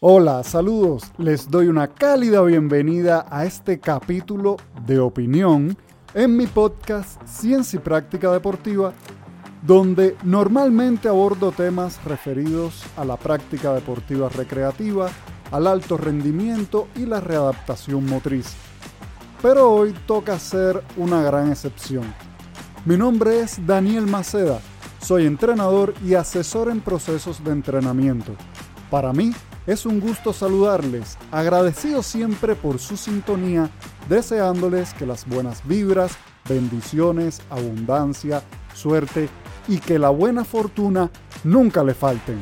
Hola, saludos. Les doy una cálida bienvenida a este capítulo de opinión en mi podcast Ciencia y Práctica Deportiva, donde normalmente abordo temas referidos a la práctica deportiva recreativa, al alto rendimiento y la readaptación motriz. Pero hoy toca hacer una gran excepción. Mi nombre es Daniel Maceda, soy entrenador y asesor en procesos de entrenamiento. Para mí, es un gusto saludarles, agradecido siempre por su sintonía, deseándoles que las buenas vibras, bendiciones, abundancia, suerte y que la buena fortuna nunca le falten.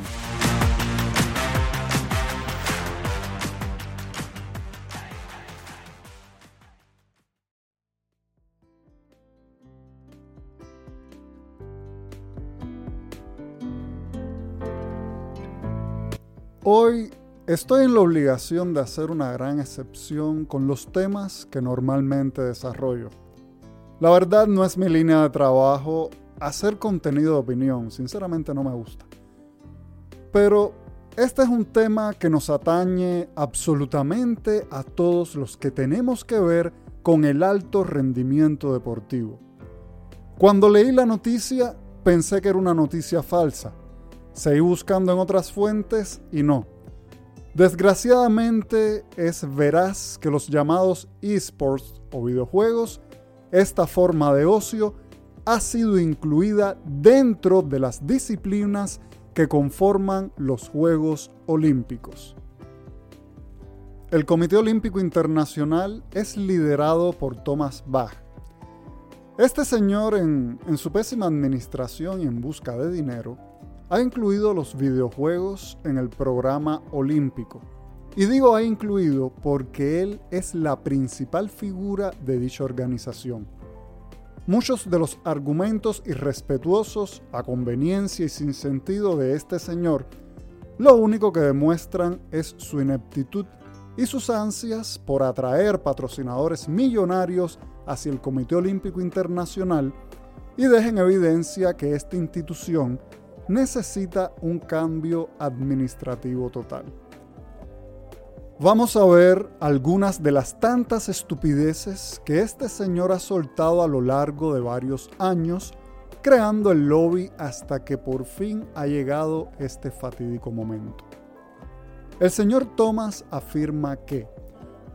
Hoy estoy en la obligación de hacer una gran excepción con los temas que normalmente desarrollo. La verdad no es mi línea de trabajo hacer contenido de opinión, sinceramente no me gusta. Pero este es un tema que nos atañe absolutamente a todos los que tenemos que ver con el alto rendimiento deportivo. Cuando leí la noticia pensé que era una noticia falsa Seguí buscando en otras fuentes y no. Desgraciadamente es veraz que los llamados esports o videojuegos, esta forma de ocio, ha sido incluida dentro de las disciplinas que conforman los Juegos Olímpicos. El Comité Olímpico Internacional es liderado por Thomas Bach. Este señor en, su pésima administración y en busca de dinero, ha incluido los videojuegos en el programa olímpico. Y digo ha incluido porque él es la principal figura de dicha organización. Muchos de los argumentos irrespetuosos, a conveniencia y sin sentido de este señor, lo único que demuestran es su ineptitud y sus ansias por atraer patrocinadores millonarios hacia el Comité Olímpico Internacional y dejen evidencia que esta institución necesita un cambio administrativo total. Vamos a ver algunas de las tantas estupideces que este señor ha soltado a lo largo de varios años, creando el lobby hasta que por fin ha llegado este fatídico momento. El señor Thomas afirma que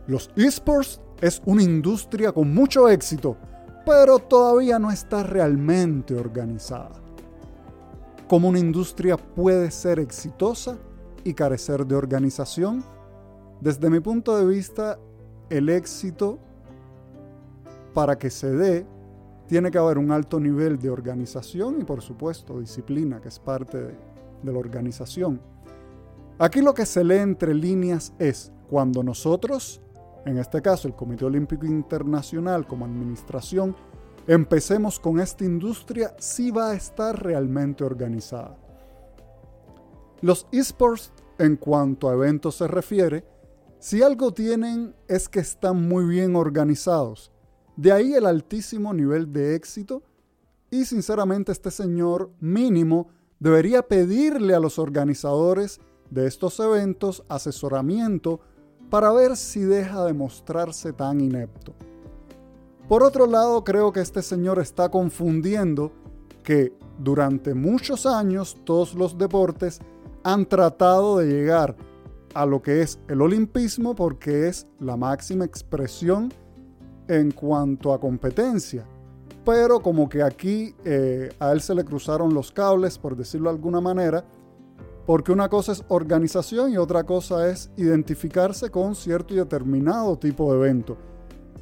los esports es una industria con mucho éxito, pero todavía no está realmente organizada cómo una industria puede ser exitosa y carecer de organización. Desde mi punto de vista, el éxito para que se dé tiene que haber un alto nivel de organización y por supuesto disciplina, que es parte de, de la organización. Aquí lo que se lee entre líneas es cuando nosotros, en este caso el Comité Olímpico Internacional como administración, empecemos con esta industria si va a estar realmente organizada. Los esports, en cuanto a eventos se refiere, si algo tienen es que están muy bien organizados. De ahí el altísimo nivel de éxito y sinceramente este señor mínimo debería pedirle a los organizadores de estos eventos asesoramiento para ver si deja de mostrarse tan inepto. Por otro lado, creo que este señor está confundiendo que durante muchos años todos los deportes han tratado de llegar a lo que es el olimpismo porque es la máxima expresión en cuanto a competencia. Pero como que aquí eh, a él se le cruzaron los cables, por decirlo de alguna manera, porque una cosa es organización y otra cosa es identificarse con cierto y determinado tipo de evento.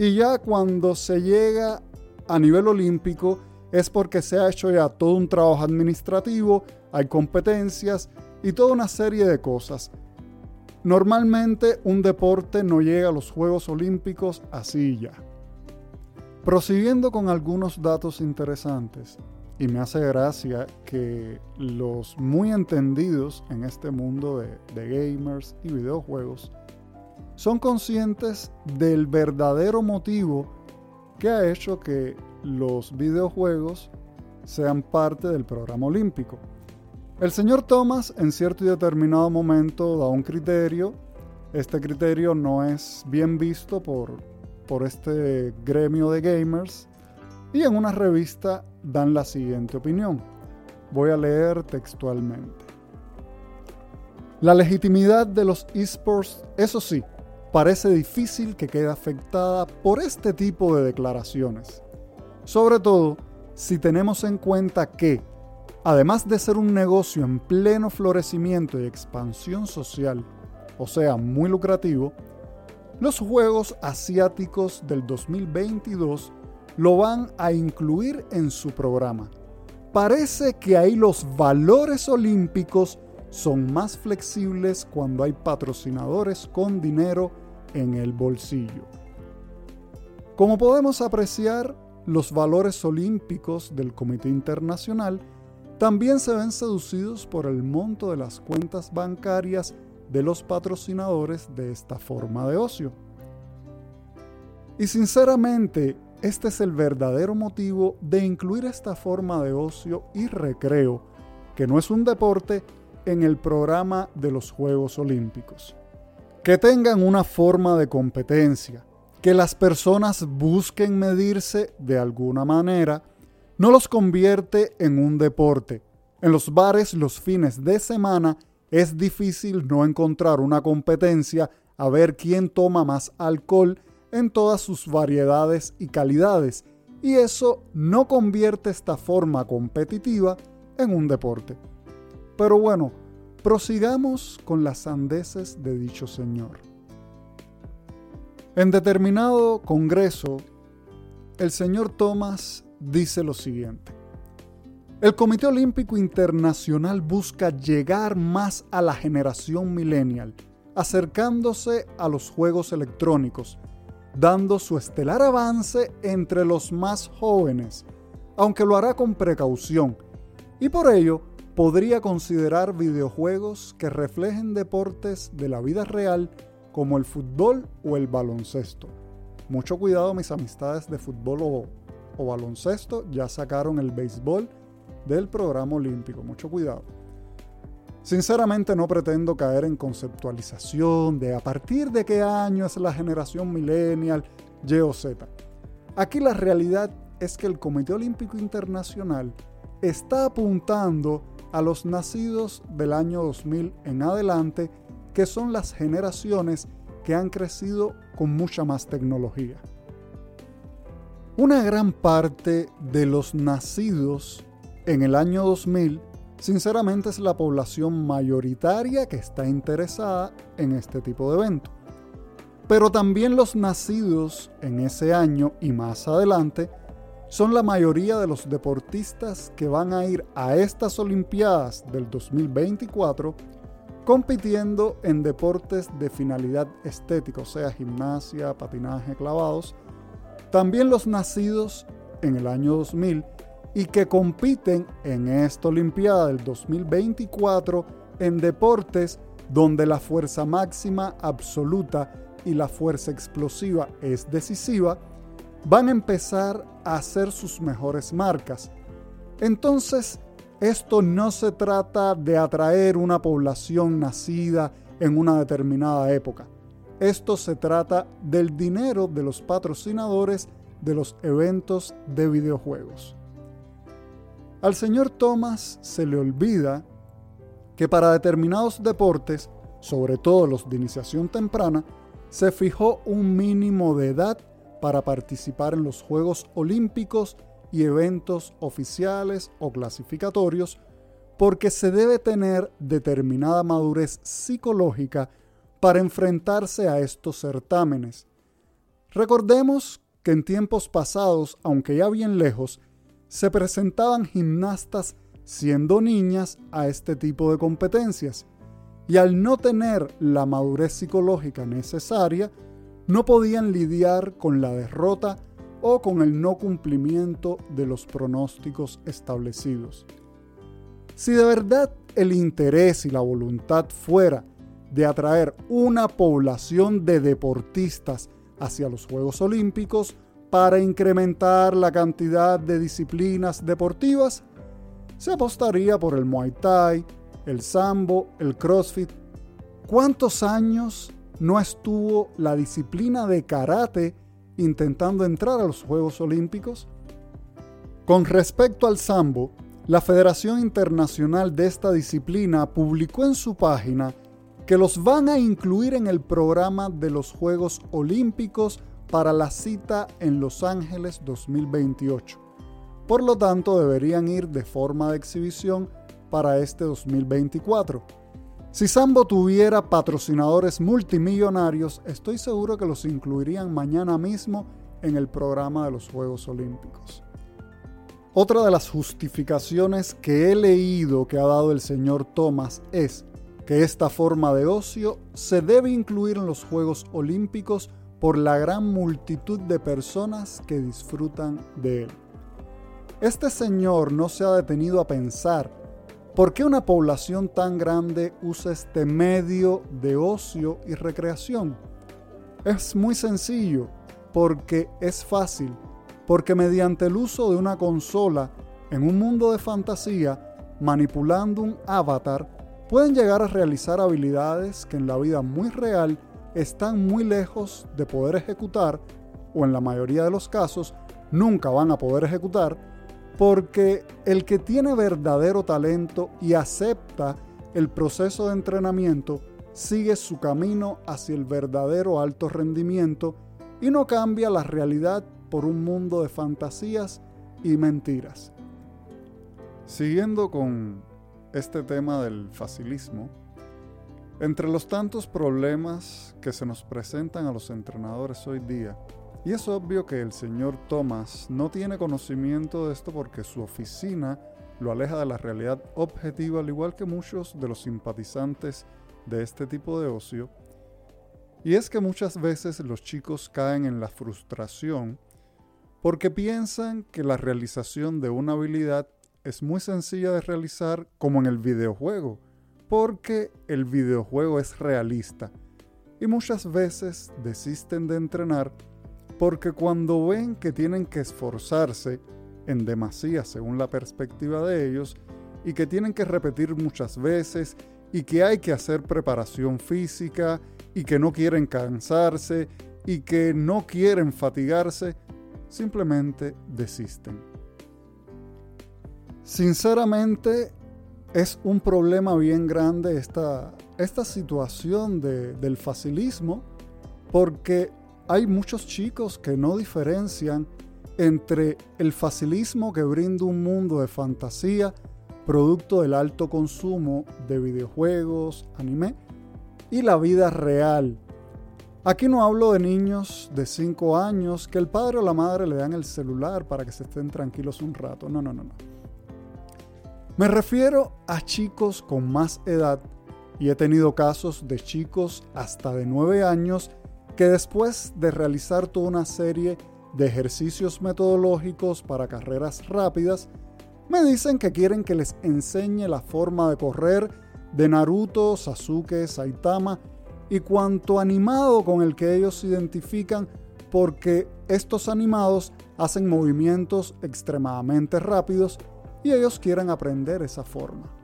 Y ya cuando se llega a nivel olímpico es porque se ha hecho ya todo un trabajo administrativo, hay competencias y toda una serie de cosas. Normalmente un deporte no llega a los Juegos Olímpicos así ya. Prosiguiendo con algunos datos interesantes, y me hace gracia que los muy entendidos en este mundo de, de gamers y videojuegos son conscientes del verdadero motivo que ha hecho que los videojuegos sean parte del programa olímpico. El señor Thomas en cierto y determinado momento da un criterio. Este criterio no es bien visto por, por este gremio de gamers. Y en una revista dan la siguiente opinión. Voy a leer textualmente. La legitimidad de los esports, eso sí, parece difícil que quede afectada por este tipo de declaraciones. Sobre todo si tenemos en cuenta que, además de ser un negocio en pleno florecimiento y expansión social, o sea, muy lucrativo, los Juegos Asiáticos del 2022 lo van a incluir en su programa. Parece que ahí los valores olímpicos son más flexibles cuando hay patrocinadores con dinero en el bolsillo. Como podemos apreciar, los valores olímpicos del Comité Internacional también se ven seducidos por el monto de las cuentas bancarias de los patrocinadores de esta forma de ocio. Y sinceramente, este es el verdadero motivo de incluir esta forma de ocio y recreo, que no es un deporte, en el programa de los Juegos Olímpicos. Que tengan una forma de competencia, que las personas busquen medirse de alguna manera, no los convierte en un deporte. En los bares los fines de semana es difícil no encontrar una competencia a ver quién toma más alcohol en todas sus variedades y calidades, y eso no convierte esta forma competitiva en un deporte. Pero bueno, prosigamos con las sandeces de dicho señor. En determinado congreso, el señor Thomas dice lo siguiente. El Comité Olímpico Internacional busca llegar más a la generación millennial, acercándose a los juegos electrónicos, dando su estelar avance entre los más jóvenes, aunque lo hará con precaución, y por ello podría considerar videojuegos que reflejen deportes de la vida real como el fútbol o el baloncesto. Mucho cuidado mis amistades de fútbol o, o baloncesto, ya sacaron el béisbol del programa olímpico, mucho cuidado. Sinceramente no pretendo caer en conceptualización de a partir de qué año es la generación millennial, Y o Z. Aquí la realidad es que el Comité Olímpico Internacional está apuntando a los nacidos del año 2000 en adelante, que son las generaciones que han crecido con mucha más tecnología. Una gran parte de los nacidos en el año 2000 sinceramente es la población mayoritaria que está interesada en este tipo de evento. Pero también los nacidos en ese año y más adelante son la mayoría de los deportistas que van a ir a estas Olimpiadas del 2024 compitiendo en deportes de finalidad estética, o sea, gimnasia, patinaje, clavados. También los nacidos en el año 2000 y que compiten en esta Olimpiada del 2024 en deportes donde la fuerza máxima absoluta y la fuerza explosiva es decisiva, van a empezar a hacer sus mejores marcas. Entonces, esto no se trata de atraer una población nacida en una determinada época. Esto se trata del dinero de los patrocinadores de los eventos de videojuegos. Al señor Thomas se le olvida que para determinados deportes, sobre todo los de iniciación temprana, se fijó un mínimo de edad para participar en los Juegos Olímpicos y eventos oficiales o clasificatorios porque se debe tener determinada madurez psicológica para enfrentarse a estos certámenes. Recordemos que en tiempos pasados, aunque ya bien lejos, se presentaban gimnastas siendo niñas a este tipo de competencias y al no tener la madurez psicológica necesaria, no podían lidiar con la derrota o con el no cumplimiento de los pronósticos establecidos. Si de verdad el interés y la voluntad fuera de atraer una población de deportistas hacia los Juegos Olímpicos, para incrementar la cantidad de disciplinas deportivas, se apostaría por el Muay Thai, el Sambo, el CrossFit. ¿Cuántos años no estuvo la disciplina de karate intentando entrar a los Juegos Olímpicos? Con respecto al Sambo, la Federación Internacional de esta disciplina publicó en su página que los van a incluir en el programa de los Juegos Olímpicos para la cita en Los Ángeles 2028. Por lo tanto, deberían ir de forma de exhibición para este 2024. Si Sambo tuviera patrocinadores multimillonarios, estoy seguro que los incluirían mañana mismo en el programa de los Juegos Olímpicos. Otra de las justificaciones que he leído que ha dado el señor Thomas es que esta forma de ocio se debe incluir en los Juegos Olímpicos por la gran multitud de personas que disfrutan de él. Este señor no se ha detenido a pensar por qué una población tan grande usa este medio de ocio y recreación. Es muy sencillo, porque es fácil, porque mediante el uso de una consola en un mundo de fantasía, manipulando un avatar, pueden llegar a realizar habilidades que en la vida muy real están muy lejos de poder ejecutar o en la mayoría de los casos nunca van a poder ejecutar porque el que tiene verdadero talento y acepta el proceso de entrenamiento sigue su camino hacia el verdadero alto rendimiento y no cambia la realidad por un mundo de fantasías y mentiras. Siguiendo con este tema del facilismo, entre los tantos problemas que se nos presentan a los entrenadores hoy día, y es obvio que el señor Thomas no tiene conocimiento de esto porque su oficina lo aleja de la realidad objetiva, al igual que muchos de los simpatizantes de este tipo de ocio, y es que muchas veces los chicos caen en la frustración porque piensan que la realización de una habilidad es muy sencilla de realizar como en el videojuego, porque el videojuego es realista. Y muchas veces desisten de entrenar porque cuando ven que tienen que esforzarse en demasía según la perspectiva de ellos y que tienen que repetir muchas veces y que hay que hacer preparación física y que no quieren cansarse y que no quieren fatigarse, simplemente desisten. Sinceramente, es un problema bien grande esta, esta situación del facilismo, porque hay muchos chicos que no diferencian entre el facilismo que brinda un mundo de fantasía, producto del alto consumo de videojuegos, anime, y la vida real. Aquí no hablo de niños de 5 años que el padre o la madre le dan el celular para que se estén tranquilos un rato. No, no, no, no. Me refiero a chicos con más edad y he tenido casos de chicos hasta de 9 años que después de realizar toda una serie de ejercicios metodológicos para carreras rápidas, me dicen que quieren que les enseñe la forma de correr de Naruto, Sasuke, Saitama y cuanto animado con el que ellos se identifican porque estos animados hacen movimientos extremadamente rápidos y ellos quieren aprender esa forma.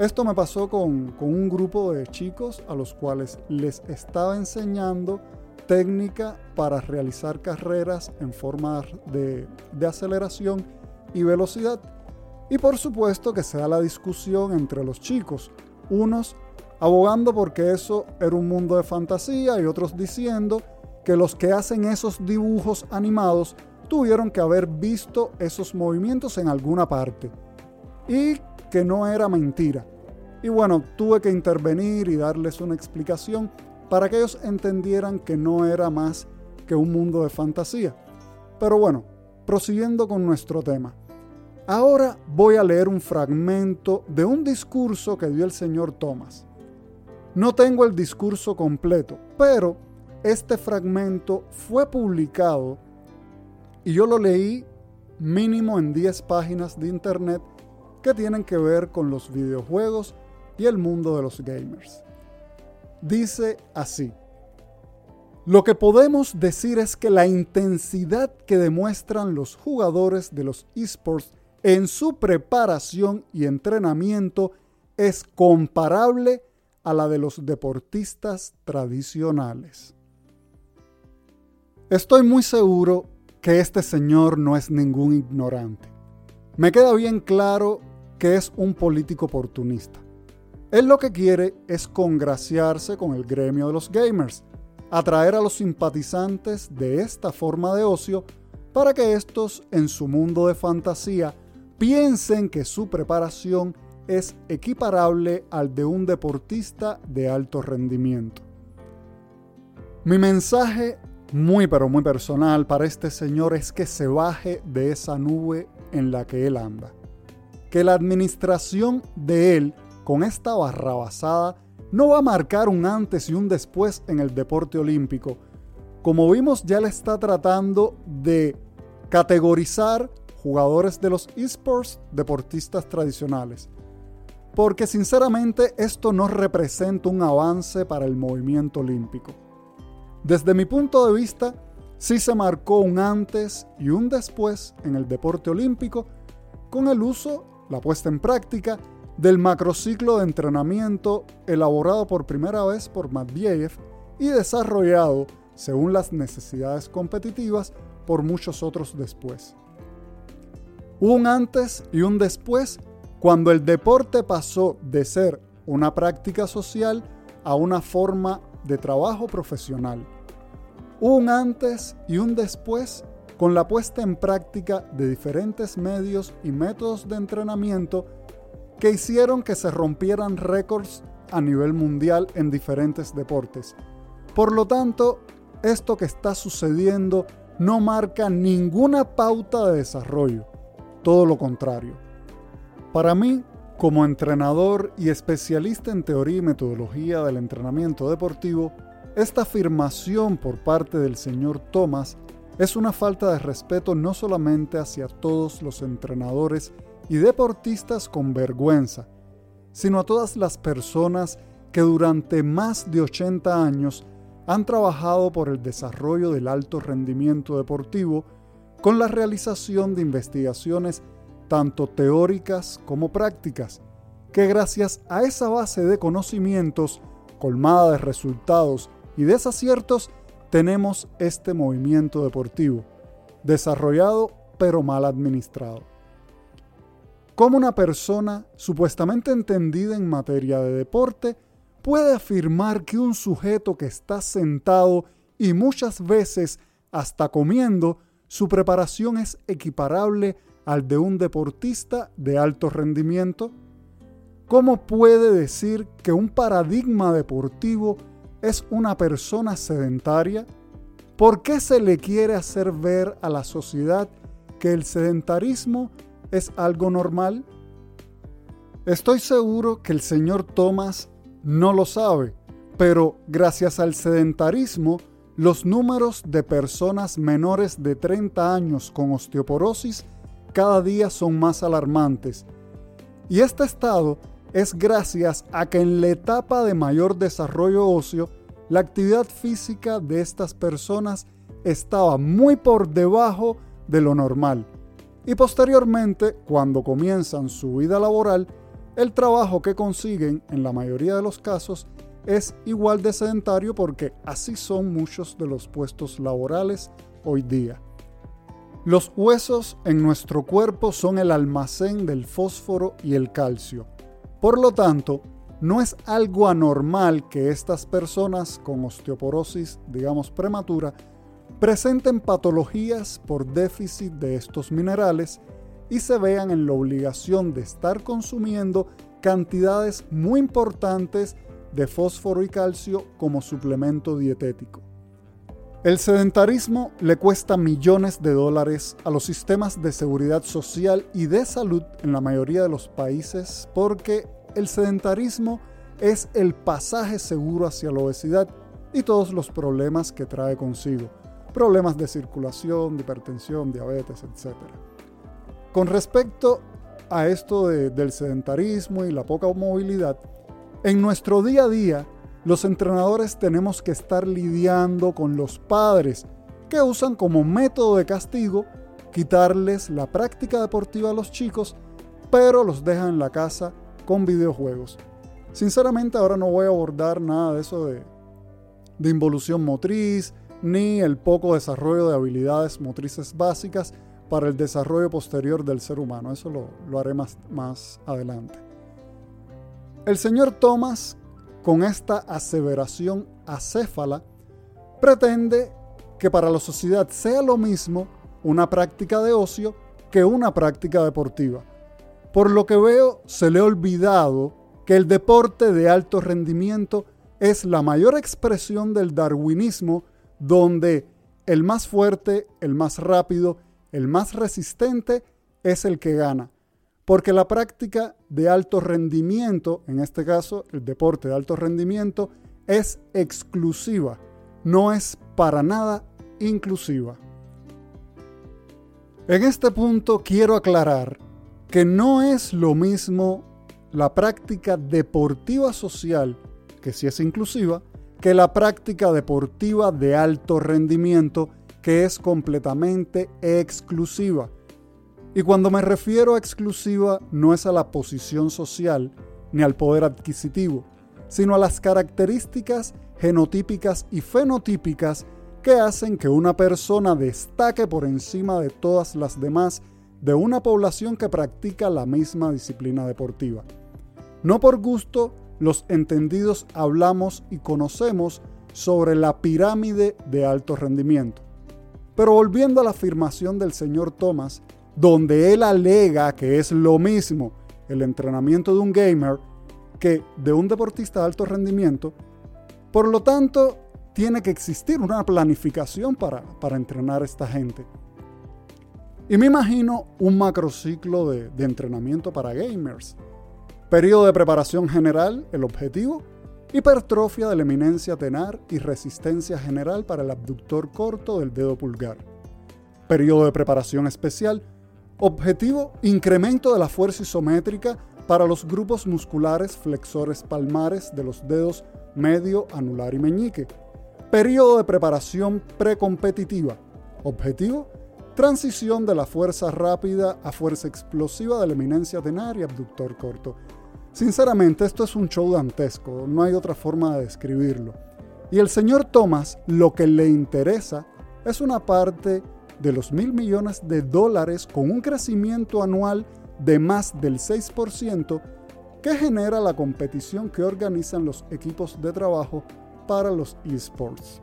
Esto me pasó con, un grupo de chicos a los cuales les estaba enseñando técnica para realizar carreras en forma de, de aceleración y velocidad. Y por supuesto que se da la discusión entre los chicos, unos abogando porque eso era un mundo de fantasía y otros diciendo que los que hacen esos dibujos animados tuvieron que haber visto esos movimientos en alguna parte y que no era mentira. Y bueno, tuve que intervenir y darles una explicación para que ellos entendieran que no era más que un mundo de fantasía. Pero bueno, prosiguiendo con nuestro tema. Ahora voy a leer un fragmento de un discurso que dio el señor Thomas. No tengo el discurso completo, pero este fragmento fue publicado y yo lo leí mínimo en 10 páginas de internet que tienen que ver con los videojuegos y el mundo de los gamers. Dice así, lo que podemos decir es que la intensidad que demuestran los jugadores de los esports en su preparación y entrenamiento es comparable a la de los deportistas tradicionales. Estoy muy seguro que este señor no es ningún ignorante. Me queda bien claro que es un político oportunista. Él lo que quiere es congraciarse con el gremio de los gamers, atraer a los simpatizantes de esta forma de ocio para que estos en su mundo de fantasía piensen que su preparación es equiparable al de un deportista de alto rendimiento. Mi mensaje muy pero muy personal para este señor es que se baje de esa nube en la que él anda. Que la administración de él con esta barrabasada no va a marcar un antes y un después en el deporte olímpico. Como vimos, ya le está tratando de categorizar jugadores de los esports, deportistas tradicionales. Porque sinceramente esto no representa un avance para el movimiento olímpico. Desde mi punto de vista, sí se marcó un antes y un después en el deporte olímpico con el uso, la puesta en práctica del macrociclo de entrenamiento elaborado por primera vez por Matveyev y desarrollado, según las necesidades competitivas, por muchos otros después. Un antes y un después cuando el deporte pasó de ser una práctica social a una forma de trabajo profesional. Un antes y un después con la puesta en práctica de diferentes medios y métodos de entrenamiento que hicieron que se rompieran récords a nivel mundial en diferentes deportes. Por lo tanto, esto que está sucediendo no marca ninguna pauta de desarrollo, todo lo contrario. Para mí, como entrenador y especialista en teoría y metodología del entrenamiento deportivo, esta afirmación por parte del señor Thomas es una falta de respeto no solamente hacia todos los entrenadores y deportistas con vergüenza, sino a todas las personas que durante más de 80 años han trabajado por el desarrollo del alto rendimiento deportivo con la realización de investigaciones tanto teóricas como prácticas, que gracias a esa base de conocimientos colmada de resultados y desaciertos, tenemos este movimiento deportivo, desarrollado pero mal administrado. ¿Cómo una persona supuestamente entendida en materia de deporte puede afirmar que un sujeto que está sentado y muchas veces hasta comiendo, su preparación es equiparable al de un deportista de alto rendimiento? ¿Cómo puede decir que un paradigma deportivo es una persona sedentaria? ¿Por qué se le quiere hacer ver a la sociedad que el sedentarismo es algo normal? Estoy seguro que el señor Thomas no lo sabe, pero gracias al sedentarismo, los números de personas menores de 30 años con osteoporosis cada día son más alarmantes. Y este estado es gracias a que en la etapa de mayor desarrollo óseo, la actividad física de estas personas estaba muy por debajo de lo normal. Y posteriormente, cuando comienzan su vida laboral, el trabajo que consiguen en la mayoría de los casos es igual de sedentario porque así son muchos de los puestos laborales hoy día. Los huesos en nuestro cuerpo son el almacén del fósforo y el calcio. Por lo tanto, no es algo anormal que estas personas con osteoporosis, digamos prematura, presenten patologías por déficit de estos minerales y se vean en la obligación de estar consumiendo cantidades muy importantes de fósforo y calcio como suplemento dietético. El sedentarismo le cuesta millones de dólares a los sistemas de seguridad social y de salud en la mayoría de los países porque el sedentarismo es el pasaje seguro hacia la obesidad y todos los problemas que trae consigo. Problemas de circulación, de hipertensión, diabetes, etc. Con respecto a esto del sedentarismo y la poca movilidad, en nuestro día a día los entrenadores tenemos que estar lidiando con los padres que usan como método de castigo quitarles la práctica deportiva a los chicos, pero los dejan en la casa con videojuegos. Sinceramente ahora no voy a abordar nada de eso de, de involución motriz, ni el poco desarrollo de habilidades motrices básicas para el desarrollo posterior del ser humano. Eso lo, lo haré más, más adelante. El señor Thomas, con esta aseveración acéfala, pretende que para la sociedad sea lo mismo una práctica de ocio que una práctica deportiva. Por lo que veo, se le ha olvidado que el deporte de alto rendimiento es la mayor expresión del darwinismo donde el más fuerte, el más rápido, el más resistente es el que gana. Porque la práctica de alto rendimiento, en este caso el deporte de alto rendimiento, es exclusiva, no es para nada inclusiva. En este punto quiero aclarar que no es lo mismo la práctica deportiva social, que sí es inclusiva, que la práctica deportiva de alto rendimiento que es completamente exclusiva. Y cuando me refiero a exclusiva no es a la posición social ni al poder adquisitivo, sino a las características genotípicas y fenotípicas que hacen que una persona destaque por encima de todas las demás de una población que practica la misma disciplina deportiva. No por gusto los entendidos hablamos y conocemos sobre la pirámide de alto rendimiento. Pero volviendo a la afirmación del señor Thomas, donde él alega que es lo mismo el entrenamiento de un gamer que de un deportista de alto rendimiento, por lo tanto, tiene que existir una planificación para, para entrenar a esta gente. Y me imagino un macrociclo de, de entrenamiento para gamers, Periodo de preparación general, el objetivo. Hipertrofia de la eminencia tenar y resistencia general para el abductor corto del dedo pulgar. Periodo de preparación especial. Objetivo, incremento de la fuerza isométrica para los grupos musculares flexores palmares de los dedos medio, anular y meñique. Periodo de preparación precompetitiva. Objetivo, transición de la fuerza rápida a fuerza explosiva de la eminencia tenar y abductor corto. Sinceramente, esto es un show dantesco, no hay otra forma de describirlo. Y el señor Thomas lo que le interesa es una parte de los mil millones de dólares con un crecimiento anual de más del 6% que genera la competición que organizan los equipos de trabajo para los esports.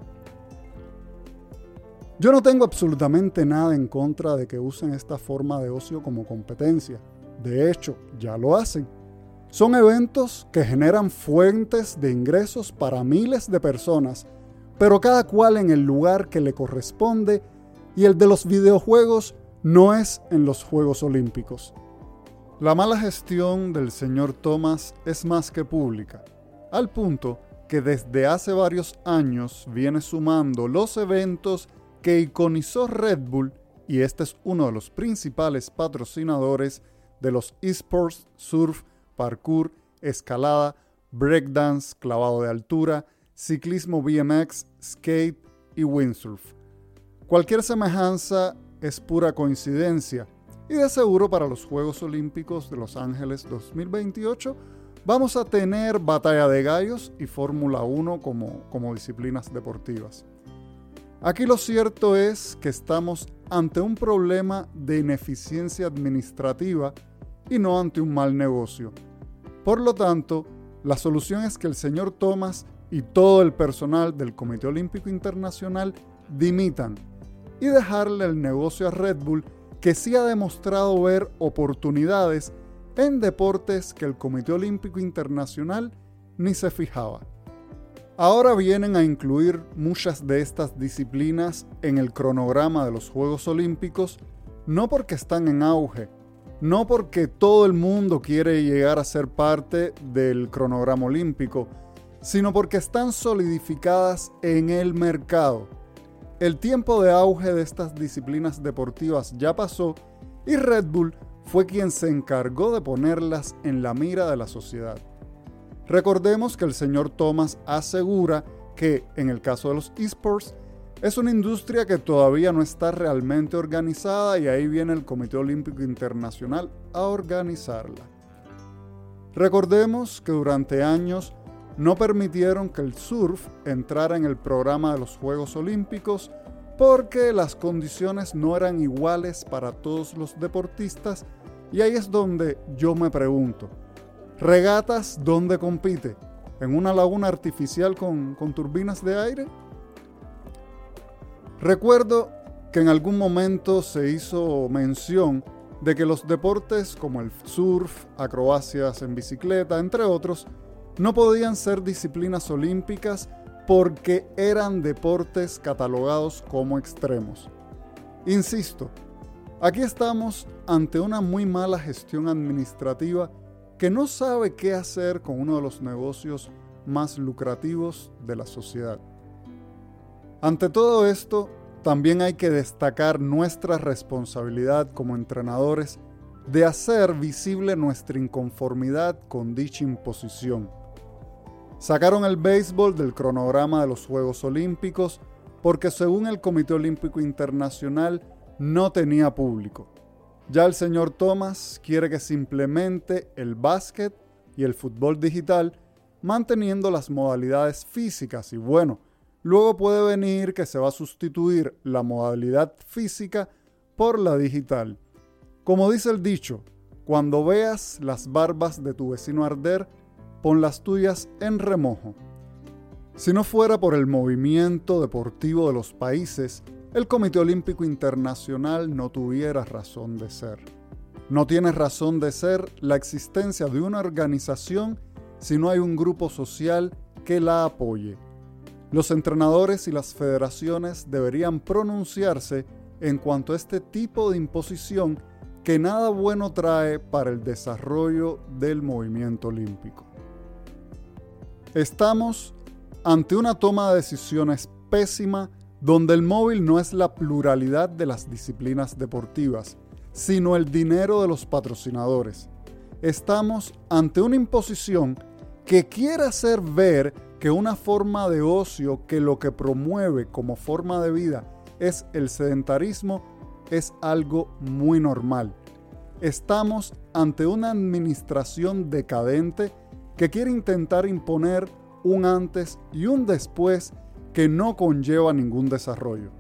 Yo no tengo absolutamente nada en contra de que usen esta forma de ocio como competencia. De hecho, ya lo hacen. Son eventos que generan fuentes de ingresos para miles de personas, pero cada cual en el lugar que le corresponde y el de los videojuegos no es en los Juegos Olímpicos. La mala gestión del señor Thomas es más que pública, al punto que desde hace varios años viene sumando los eventos que iconizó Red Bull y este es uno de los principales patrocinadores de los esports surf parkour, escalada, breakdance, clavado de altura, ciclismo BMX, skate y windsurf. Cualquier semejanza es pura coincidencia y de seguro para los Juegos Olímpicos de Los Ángeles 2028 vamos a tener batalla de gallos y Fórmula 1 como, como disciplinas deportivas. Aquí lo cierto es que estamos ante un problema de ineficiencia administrativa y no ante un mal negocio. Por lo tanto, la solución es que el señor Thomas y todo el personal del Comité Olímpico Internacional dimitan y dejarle el negocio a Red Bull que sí ha demostrado ver oportunidades en deportes que el Comité Olímpico Internacional ni se fijaba. Ahora vienen a incluir muchas de estas disciplinas en el cronograma de los Juegos Olímpicos, no porque están en auge, no porque todo el mundo quiere llegar a ser parte del cronograma olímpico, sino porque están solidificadas en el mercado. El tiempo de auge de estas disciplinas deportivas ya pasó y Red Bull fue quien se encargó de ponerlas en la mira de la sociedad. Recordemos que el señor Thomas asegura que, en el caso de los esports, Es una industria que todavía no está realmente organizada y ahí viene el Comité Olímpico Internacional a organizarla. Recordemos que durante años no permitieron que el surf entrara en el programa de los Juegos Olímpicos porque las condiciones no eran iguales para todos los deportistas y ahí es donde yo me pregunto, ¿regatas dónde compite? ¿En una laguna artificial con, turbinas de aire? Recuerdo que en algún momento se hizo mención de que los deportes como el surf, acrobacias en bicicleta, entre otros, no podían ser disciplinas olímpicas porque eran deportes catalogados como extremos. Insisto, aquí estamos ante una muy mala gestión administrativa que no sabe qué hacer con uno de los negocios más lucrativos de la sociedad. Ante todo esto, también hay que destacar nuestra responsabilidad como entrenadores de hacer visible nuestra inconformidad con dicha imposición. Sacaron el béisbol del cronograma de los Juegos Olímpicos porque según el Comité Olímpico Internacional no tenía público. Ya el señor Thomas quiere que se implemente el básquet y el fútbol digital manteniendo las modalidades físicas y bueno, luego puede venir que se va a sustituir la modalidad física por la digital. Como dice el dicho, cuando veas las barbas de tu vecino arder, pon las tuyas en remojo. Si no fuera por el movimiento deportivo de los países, el Comité Olímpico Internacional no tuviera razón de ser. No tiene razón de ser la existencia de una organización si no hay un grupo social que la apoye. Los entrenadores y las federaciones deberían pronunciarse en cuanto a este tipo de imposición que nada bueno trae para el desarrollo del movimiento olímpico. Estamos ante una toma de decisiones pésima donde el móvil no es la pluralidad de las disciplinas deportivas, sino el dinero de los patrocinadores. Estamos ante una imposición que quiere hacer ver que una forma de ocio que lo que promueve como forma de vida es el sedentarismo es algo muy normal. Estamos ante una administración decadente que quiere intentar imponer un antes y un después que no conlleva ningún desarrollo.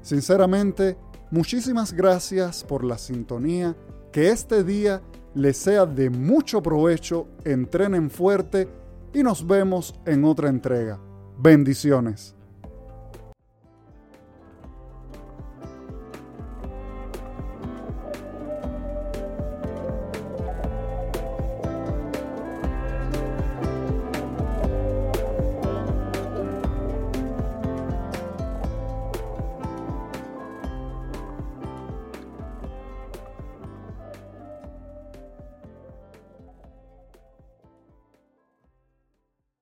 Sinceramente, muchísimas gracias por la sintonía, que este día les sea de mucho provecho, entrenen fuerte y nos vemos en otra entrega. Bendiciones.